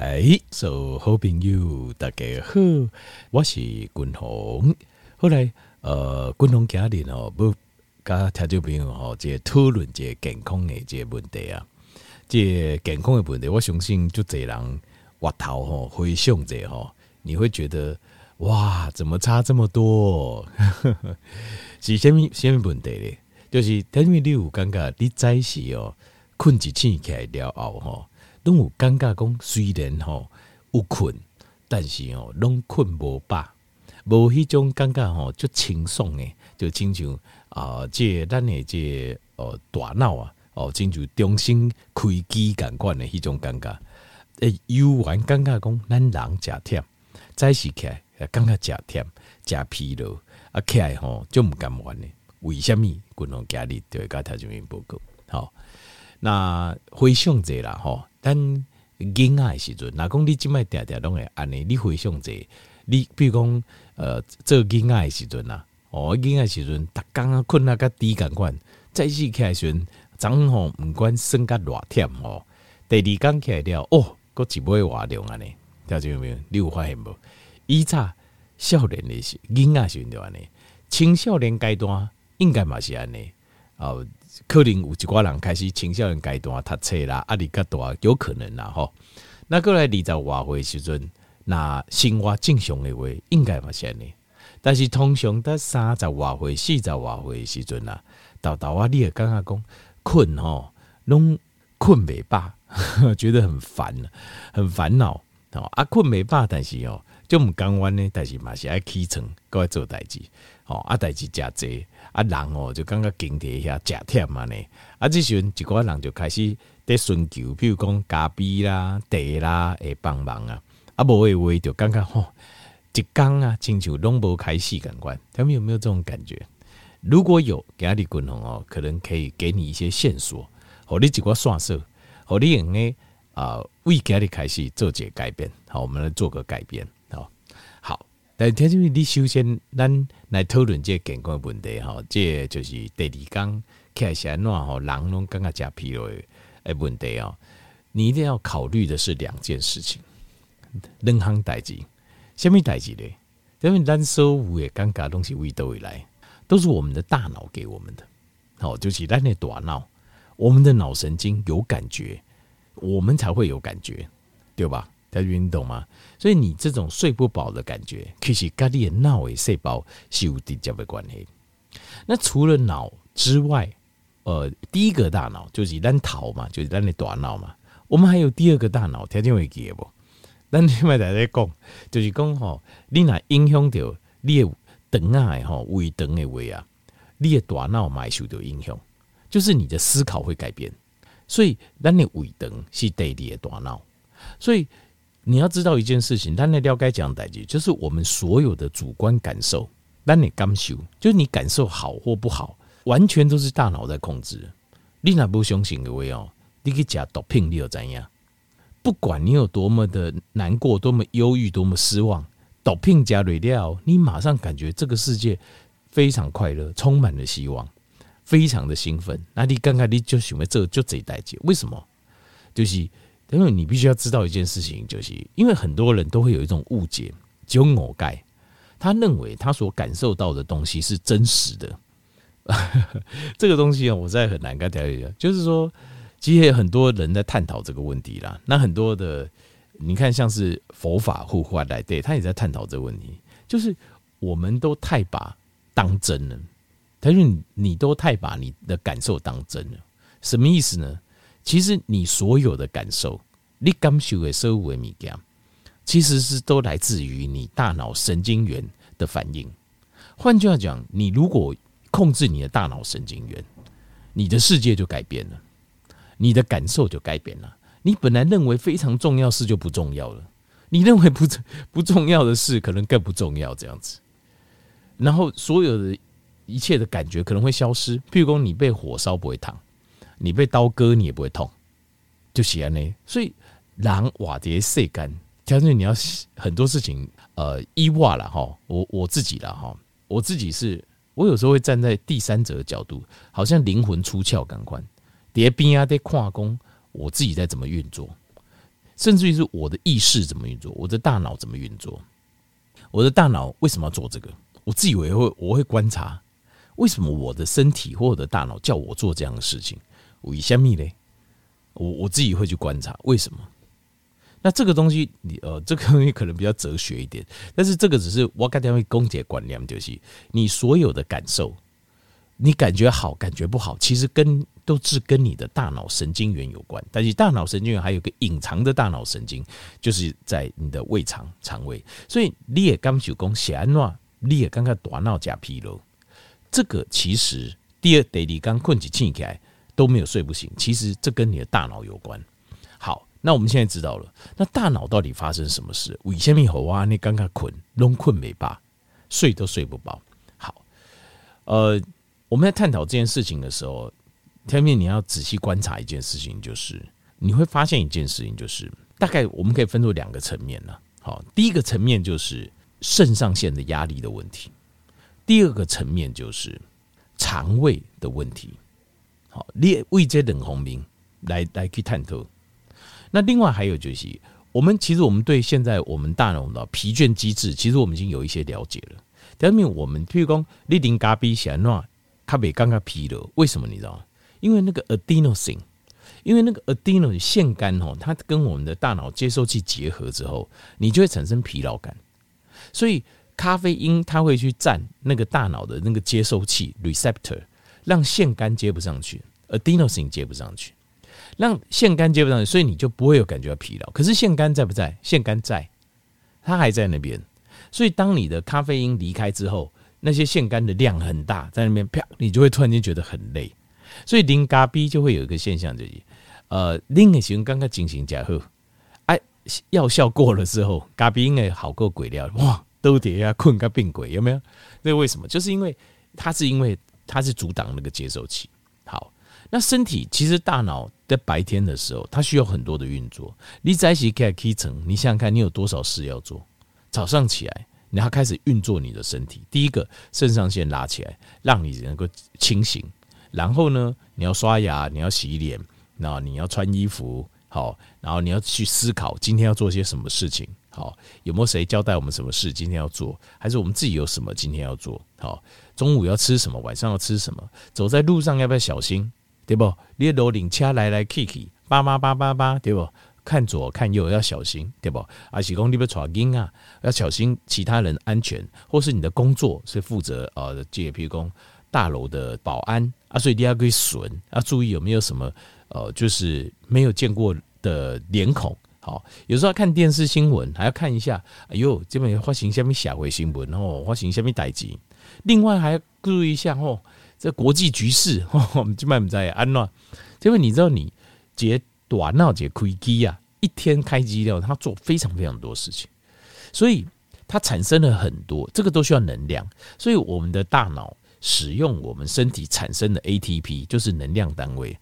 哎，所、so, 好朋友大家好，我是君宏。后来呃，君宏家人哦，不跟听众朋友吼，这讨论这健康的这问题啊，这健康的问题，我相信就这人挖头吼，回想者吼，你会觉得哇，怎么差这么多？是什么什么问题呢？就是因为你有感觉你早时哦，困一醒起来了后吼。拢有感觉讲，虽然吼有困，但是吼拢困无饱，无迄种感觉吼就轻松诶，就亲像啊，这咱诶即哦大脑啊，哦，亲像重新开机感官诶迄种感觉。诶，游玩感觉讲，咱人诚忝，早起起来感觉诚忝，诚疲劳，啊起来吼就毋甘玩诶。为虾米？滚龙家里就会甲他这边报告。好，那回想者啦吼。但囡仔的时阵，若讲你即摆定定拢会安尼，你回想者，你比如讲，呃，做囡仔的时阵呐，哦，囡仔时阵，逐工啊困啊甲低感官，早起起来时阵，昨吼毋管算甲偌忝吼，第二工起来了，哦，搁一尾活量安尼，听见没有？你有发现无？以前少年的时囡仔时阵就安尼，青少年阶段应该嘛是安尼，哦。可能有一寡人开始青少年阶段读册啦，压力较大，有可能啦吼。那过来二十外岁时阵，那生活正常的话，应该嘛是安尼。但是通常在三十外岁、四十外岁时阵啦，豆豆啊，你会感觉讲困吼，拢困未饱，觉得很烦，很烦恼哦。啊，困未饱，但是哦，就毋甘愿呢，但是嘛是爱起床，搁爱做代志，吼啊，代志诚济。啊，人哦就感觉经济遐食忝嘛呢。啊，这时阵一寡人就开始在寻求，比如讲咖啡啦、茶啦，会帮忙啊。啊，无诶话就感觉吼，一工啊，亲像拢无开始感官。他们有没有这种感觉？如果有，给阿里滚红哦，可能可以给你一些线索，和你几个算数，和你用诶啊，为给阿里开始做些改变。好，我们来做个改变。但听说你首先，咱来讨论这健康问题哈，这就是第二讲开始安怎吼，人拢感觉诚疲劳的问题哦。你一定要考虑的是两件事情，两项代志，什么代志呢？因为咱所有的感觉东西为都会来，都是我们的大脑给我们的。好，就是咱的大脑，我们的脑神经有感觉，我们才会有感觉，对吧？大家运动吗？所以你这种睡不饱的感觉，其实跟你的脑的细胞是有直接的关系。那除了脑之外，呃，第一个大脑就是咱头嘛，就是咱的大脑嘛。我们还有第二个大脑，听见会记不？咱另外在在讲，就是讲吼，你若影响到你的肠啊，吼胃肠的胃啊，你的大脑嘛受到影响，就是你的思考会改变。所以咱的胃肠是第二的大脑，所以。你要知道一件事情，但那了解讲代志，就是我们所有的主观感受，那你感受，就是你感受好或不好，完全都是大脑在控制。你那不相信的话哦，你去吃毒品，你又怎样？不管你有多么的难过，多么忧郁，多么失望，毒品加蕊料，你马上感觉这个世界非常快乐，充满了希望，非常的兴奋。那你刚刚你就想要这就这一代志，为什么？就是。因为你必须要知道一件事情，就是因为很多人都会有一种误解，就我盖，他认为他所感受到的东西是真实的。这个东西啊，我实在很难跟大家讲。就是说，其实有很多人在探讨这个问题啦。那很多的，你看，像是佛法互换来对，他也在探讨这个问题。就是我们都太把当真了，他说你都太把你的感受当真了，什么意思呢？其实你所有的感受，你感受的所有的物件，其实是都来自于你大脑神经元的反应。换句话讲，你如果控制你的大脑神经元，你的世界就改变了，你的感受就改变了。你本来认为非常重要事就不重要了，你认为不不重要的事可能更不重要，这样子。然后所有的一切的感觉可能会消失。譬如说，你被火烧不会烫。你被刀割，你也不会痛，就喜安呢。所以，狼瓦碟晒干，条件你要很多事情，呃，伊瓦了哈。我我自己了哈，我自己是，我有时候会站在第三者的角度，好像灵魂出窍，感官叠冰啊，在跨工，我自己在怎么运作，甚至于是我的意识怎么运作，我的大脑怎么运作，我的大脑为什么要做这个？我自以为会我会观察，为什么我的身体或我的大脑叫我做这样的事情？为什么呢，我我自己会去观察为什么。那这个东西，你呃，这个东西可能比较哲学一点，但是这个只是我刚才会公解观念，就是你所有的感受，你感觉好，感觉不好，其实跟都是跟你的大脑神经元有关。但是大脑神经元还有个隐藏的大脑神经，就是在你的胃肠肠胃。所以你也刚手工写安诺，你也刚刚大脑加疲劳，这个其实第二得你刚困起醒起来都没有睡不醒，其实这跟你的大脑有关。好。那我们现在知道了，那大脑到底发生什么事？为什么好啊？你刚刚困，弄困没吧，睡都睡不饱。好，呃，我们在探讨这件事情的时候，天面你要仔细观察一件事情，就是你会发现一件事情，就是大概我们可以分作两个层面呢。好，第一个层面就是肾上腺的压力的问题，第二个层面就是肠胃的问题。好，列为这等红名来来去探讨。那另外还有就是，我们其实我们对现在我们大脑的疲倦机制，其实我们已经有一些了解了。但是我们譬如讲，你零咖啡喜欢弄咖啡刚刚疲劳，为什么你知道吗？因为那个 adenosine，因为那个 adenosine 腺苷哦，它跟我们的大脑接收器结合之后，你就会产生疲劳感。所以咖啡因它会去占那个大脑的那个接收器 receptor，让腺苷接不上去，adenosine 接不上去。让腺苷接不上去，所以你就不会有感觉到疲劳。可是腺苷在不在？腺苷在，它还在那边。所以当你的咖啡因离开之后，那些腺苷的量很大，在那边啪，你就会突然间觉得很累。所以零咖啡就会有一个现象，就是呃，零的型刚刚进行加喝，哎，药效过了之后，咖啡因诶好过鬼料，哇，都得要困个病鬼，有没有？那为什么？就是因为它是因为它是阻挡那个接收器。好。那身体其实大脑在白天的时候，它需要很多的运作。你在一起开开层，你想想看，你有多少事要做？早上起来，你要开始运作你的身体。第一个，肾上腺拉起来，让你能够清醒。然后呢，你要刷牙，你要洗脸，那你要穿衣服，好，然后你要去思考今天要做些什么事情。好，有没有谁交代我们什么事今天要做？还是我们自己有什么今天要做？好，中午要吃什么？晚上要吃什么？走在路上要不要小心？对不？你的领车来来去去，叭叭叭叭叭，对不？看左看右要小心，对不？而且讲你要带囡啊，要小心其他人安全，或是你的工作是负责呃，这譬如讲大楼的保安啊，所以你要可以损啊，注意有没有什么呃，就是没有见过的脸孔。好，有时候看电视新闻，还要看一下，哎呦，这边发生什么社会新闻哦，发行下面代志。另外还要注意一下哦。这国际局势，我们这边不在安乱。这边你知道，你接短闹接开机啊，一天开机了，他做非常非常多事情，所以它产生了很多，这个都需要能量。所以我们的大脑使用我们身体产生的 ATP，就是能量单位。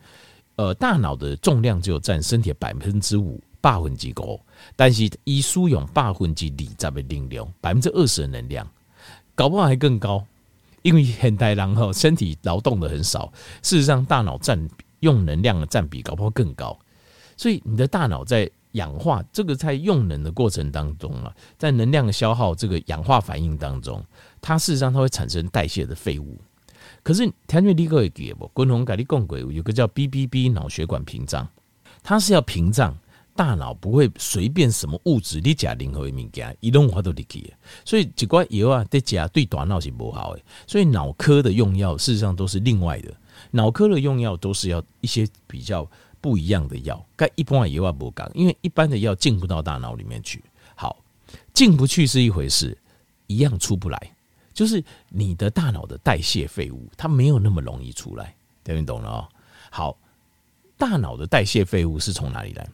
呃，大脑的重量只有占身体百分之五，百分之五，但是以输用百分之二十的能量，百分之二十的能量，搞不好还更高。因为现代人哈身体劳动的很少，事实上大脑占用能量的占比搞不好更高，所以你的大脑在氧化这个在用能的过程当中啊，在能量的消耗这个氧化反应当中，它事实上它会产生代谢的废物。可是田瑞立哥也给不，滚红改立共轨有个叫 BBB 脑血管屏障，它是要屏障。大脑不会随便什么物质，你加任何物件，一动话都离去。所以几罐药啊，对加对大脑是不好的。所以脑科的用药事实上都是另外的，脑科的用药都是要一些比较不一样的药。该一般的药不讲，因为一般的药进不到大脑里面去。好，进不去是一回事，一样出不来。就是你的大脑的代谢废物，它没有那么容易出来。等你懂了哦。好，大脑的代谢废物是从哪里来？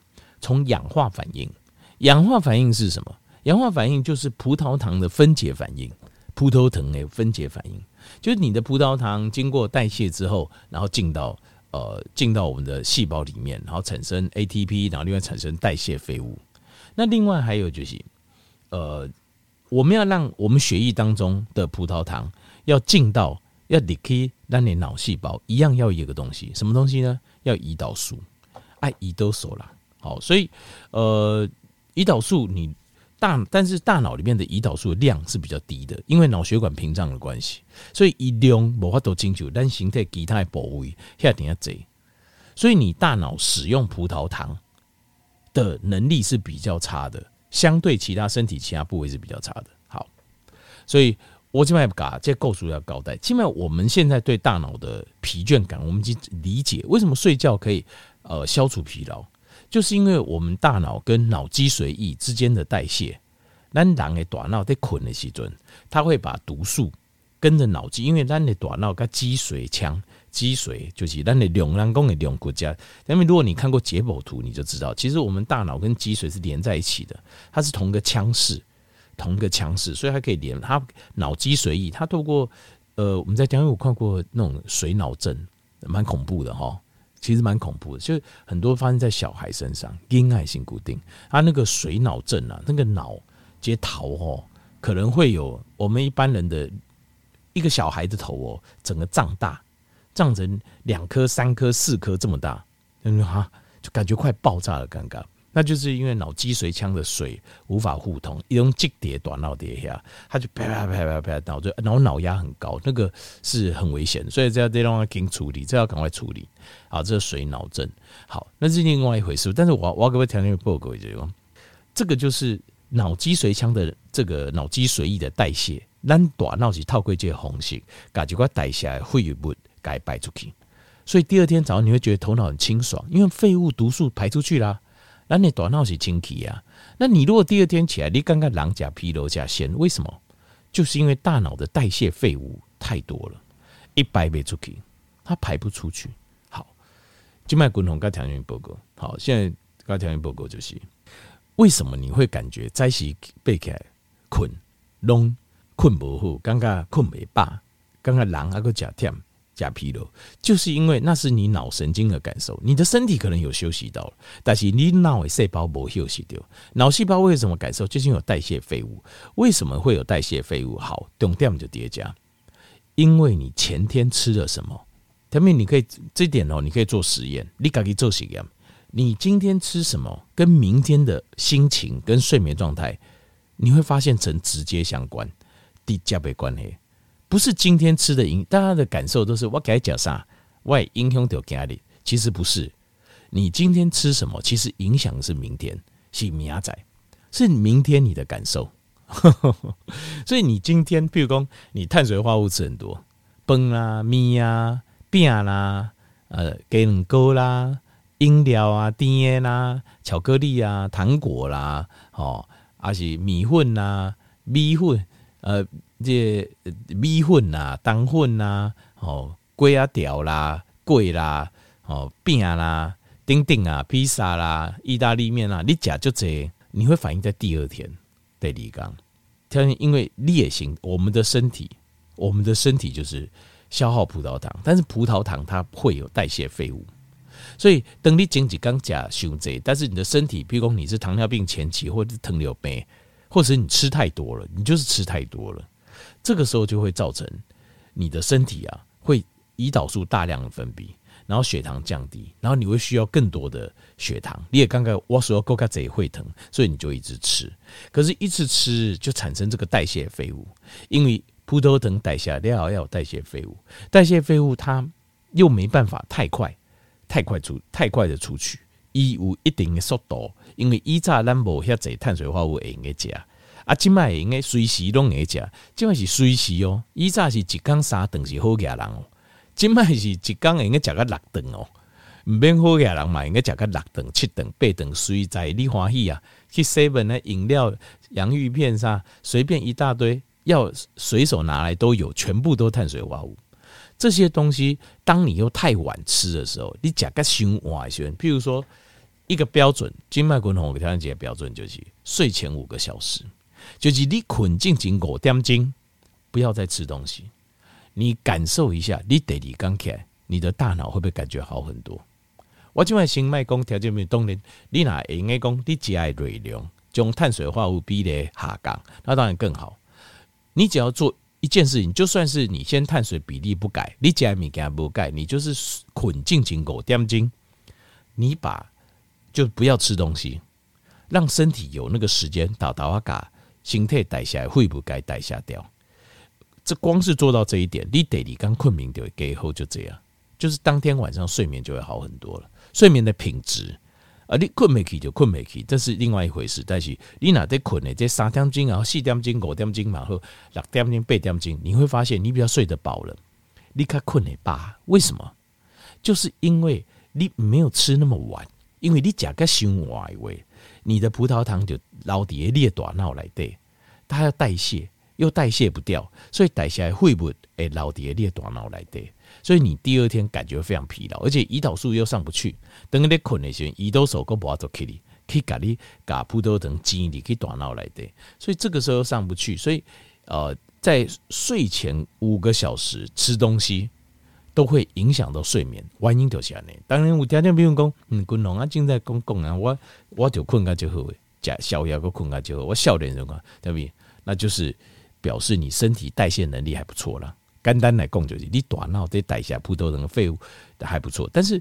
从氧化反应，氧化反应是什么？氧化反应就是葡萄糖的分解反应。葡萄糖的分解反应，就是你的葡萄糖经过代谢之后，然后进到呃进到我们的细胞里面，然后产生 ATP，然后另外产生代谢废物。那另外还有就是，呃，我们要让我们血液当中的葡萄糖要进到要离开让你脑细胞，一样要一个东西，什么东西呢？要胰岛素，爱胰岛素啦。好，所以呃，胰岛素你大，但是大脑里面的胰岛素的量是比较低的，因为脑血管屏障的关系，所以一量无法度清楚，但形态其他部位下点下贼，所以你大脑使用葡萄糖的能力是比较差的，相对其他身体其他部位是比较差的。好，所以。我今麦嘎，这构数要交代。起码我们现在对大脑的疲倦感，我们已经理解为什么睡觉可以呃消除疲劳，就是因为我们大脑跟脑脊髓液之间的代谢，咱人的大脑在困的时阵，它会把毒素跟着脑脊，因为咱的大脑跟脊髓腔，脊髓就是咱的两人工的两国家。因为如果你看过解剖图，你就知道，其实我们大脑跟脊髓是连在一起的，它是同个腔室。同个腔室，所以它可以连它脑脊髓液。它透过呃，我们在讲，我看过那种水脑症，蛮恐怖的哈。其实蛮恐怖的，就很多发生在小孩身上，因爱性固定。他那个水脑症啊，那个脑接头哦，可能会有我们一般人的一个小孩的头哦，整个胀大，胀成两颗、三颗、四颗这么大，嗯哈，就感觉快爆炸了，刚刚。那就是因为脑脊髓腔的水无法互通，一种积叠短脑叠下，它就啪啪啪啪啪，脑就然后脑压很高，那个是很危险，所以这要得让它给处理，这要赶快处理。好，这是水脑症，好，那是另外一回事。但是我我要给各位条件报告一下，这个就是脑脊髓腔的这个脑脊髓液的代谢，咱短脑是透过这个方式，把这块代谢废物给排出去，所以第二天早上你会觉得头脑很清爽，因为废物毒素排出去啦。那你大脑是清气啊？那你如果第二天起来，你刚刚狼甲疲劳甲先，为什么？就是因为大脑的代谢废物太多了，一排不出去，它排不出去。好，静脉滚筒跟条件报告。好，现在跟条件报告就是为什么你会感觉早起背起来困，拢困不好，刚刚困没饱，刚刚狼还个甲甜。加疲劳，就是因为那是你脑神经的感受，你的身体可能有休息到了，但是你脑的细胞没休息掉。脑细胞为什么感受？就是因为有代谢废物。为什么会有代谢废物？好，重点就叠加，因为你前天吃了什么？他们你可以这点哦，你可以做实验，你可以做实验。你今天吃什么，跟明天的心情跟睡眠状态，你会发现成直接相关，低加倍关系。不是今天吃的影，大家的感受都是我该讲啥，我影响到家里。其实不是，你今天吃什么，其实影响是明天，是明仔，是明天你的感受。所以你今天，譬如说你碳水化合物吃很多，饭啊、面啊、饼啦、呃、鸡卵糕啦、饮料啊、甜的啦、巧克力啊、糖果啦，哦，还是米粉啊、米粉，呃。这米粉呐、冬粉呐、哦，粿啊条啦、粿啦、哦饼啦、丁丁啊、披萨啦、意大利面啊，你吃就这，你会反映在第二天。第二天，因为烈性，我们的身体，我们的身体就是消耗葡萄糖，但是葡萄糖它会有代谢废物，所以等你经济刚加胸这，但是你的身体，譬如说你是糖尿病前期，或者是糖尿病，或者你吃太多了，你就是吃太多了。这个时候就会造成你的身体啊，会胰岛素大量的分泌，然后血糖降低，然后你会需要更多的血糖。你也刚刚我说够卡贼会疼，所以你就一直吃，可是一直吃就产生这个代谢废物，因为葡萄糖代谢掉要有代谢废物，代谢废物它又没办法太快、太快出、太快的出去，伊有一定的速度，因为以早咱无遐济碳水化合物会用个食。啊，今麦应该随时拢会食，今麦是随时哦。以前是一天三顿是好嘢人哦，今麦是一天应该食个六顿哦。唔免好嘢人嘛，应该食个六顿、七顿、八顿，随在你欢喜啊。去 seven 的饮料、洋芋片啥，随便一大堆，要随手拿来都有，全部都碳水化合物。这些东西，当你又太晚吃的时候，你食个伤晚先。譬如说，一个标准，今麦滚红条件标准就是睡前五个小时。就是你困进经过点钟，不要再吃东西。你感受一下，你第二天起来，你的大脑会不会感觉好很多？我今晚先卖讲条件没有动力，你哪应该讲你只爱热量，将碳水化合物比例下降，那当然更好。你只要做一件事情，就算是你先碳水比例不改，你只爱物件不改，你就是困进经过点钟，你把就不要吃东西，让身体有那个时间倒倒啊嘎，心态代谢会不该代谢掉。这光是做到这一点，你得你刚困眠就给后就这样，就是当天晚上睡眠就会好很多了，睡眠的品质。啊，你困没起就困没起，这是另外一回事。但是你哪在困呢？这三点钟啊，四点钟、五点钟嘛，后六点钟、八点钟，你会发现你比较睡得饱了，你较困的吧。为什么？就是因为你没有吃那么晚，因为你吃个太晚喂，你的葡萄糖就老底下大脑来对，它要代谢又代谢不掉，所以代谢会不会诶老底下大脑来对。所以你第二天感觉非常疲劳，而且胰岛素又上不去。等你困的时候，胰岛素都不好做起来，可以给你把葡萄糖精力可以短脑来的。所以这个时候上不去，所以呃，在睡前五个小时吃东西都会影响到睡眠。原因就是这样。当然，有条件比如讲，嗯，滚龙啊，正在讲讲啊，我我就困个就好，加宵夜个困个就好，我笑点什么对不对？那就是表示你身体代谢能力还不错了。简单来讲就是，你大脑在代谢葡萄糖的废物还不错，但是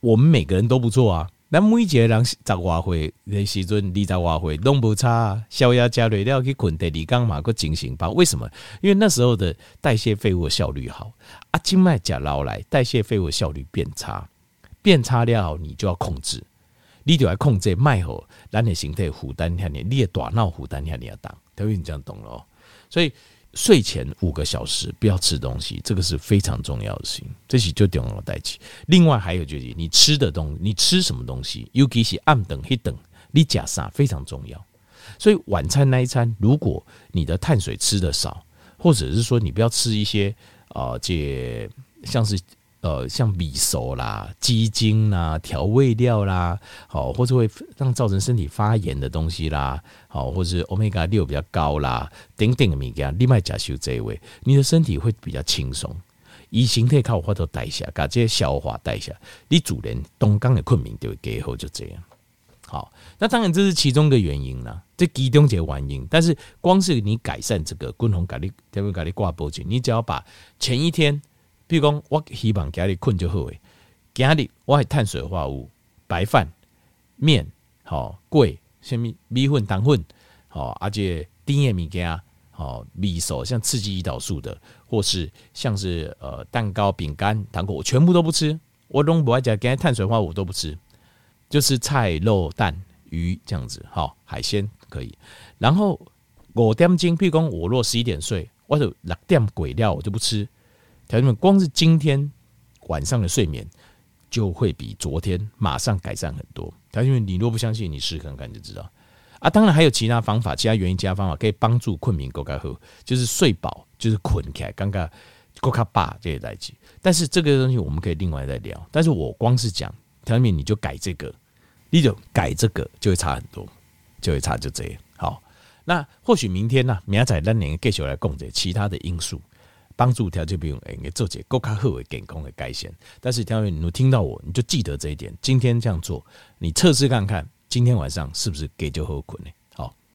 我们每个人都不错啊。那每一个人十外岁的时阵，二十外岁都不差啊。宵夜加累了去困，第二天嘛个精神吧？为什么？因为那时候的代谢废物效率好啊。静脉甲捞来，代谢废物效率变差，变差了你就要控制，你就要控制脉后，让你形态负担下你，你的大脑负担下你要当，等于你这样懂了，所以。睡前五个小时不要吃东西，这个是非常重要的事情。这是就点我代起。另外还有就是你吃的东西，你吃什么东西，尤其是暗等黑等，你加啥非常重要。所以晚餐那一餐，如果你的碳水吃的少，或者是说你不要吃一些啊，这、像是。呃，像米熟啦、鸡精啦、调味料啦，好，或者会让造成身体发炎的东西啦，好，或者是欧米伽六比较高啦，等等的物件，另外加修这一位，你的身体会比较轻松，以形态靠花头代谢，把这些消化代谢，你主人东刚的困眠就会给后就这样。好，那当然这是其中的原因啦，这其中的原因，但是光是你改善这个共同改力，特别改力挂脖颈，你只要把前一天。比如讲，我希望家里困就好诶。家里我碳水化合物，白饭、面，好贵，什么米粉、糖粉，好，而且甜的物件，好米手，像刺激胰岛素的，或是像是呃蛋糕、饼干、糖果，我全部都不吃。我都不爱食，今天碳水化合物都不吃，就是菜、肉、蛋、鱼这样子，好海鲜可以。然后五点钟，比如讲我若十一点睡，我就六点鬼料我就不吃。条件们，光是今天晚上的睡眠就会比昨天马上改善很多。条件们，你若不相信，你试看看就知道。啊，当然还有其他方法，其他原因、其他方法可以帮助困眠够开喝，就是睡饱，就是困起来，刚刚够卡巴这些代志。但是这个东西我们可以另外再聊。但是我光是讲条件们，你就改这个，你就改这个就会差很多，就会差就这样。好，那或许明天呢，明仔咱两个继续来讲这其他的因素。帮助调节不用诶，做些更加好的健康的改善。但是调节你听到我，你就记得这一点。今天这样做，你测试看看，今天晚上是不是给就好困呢？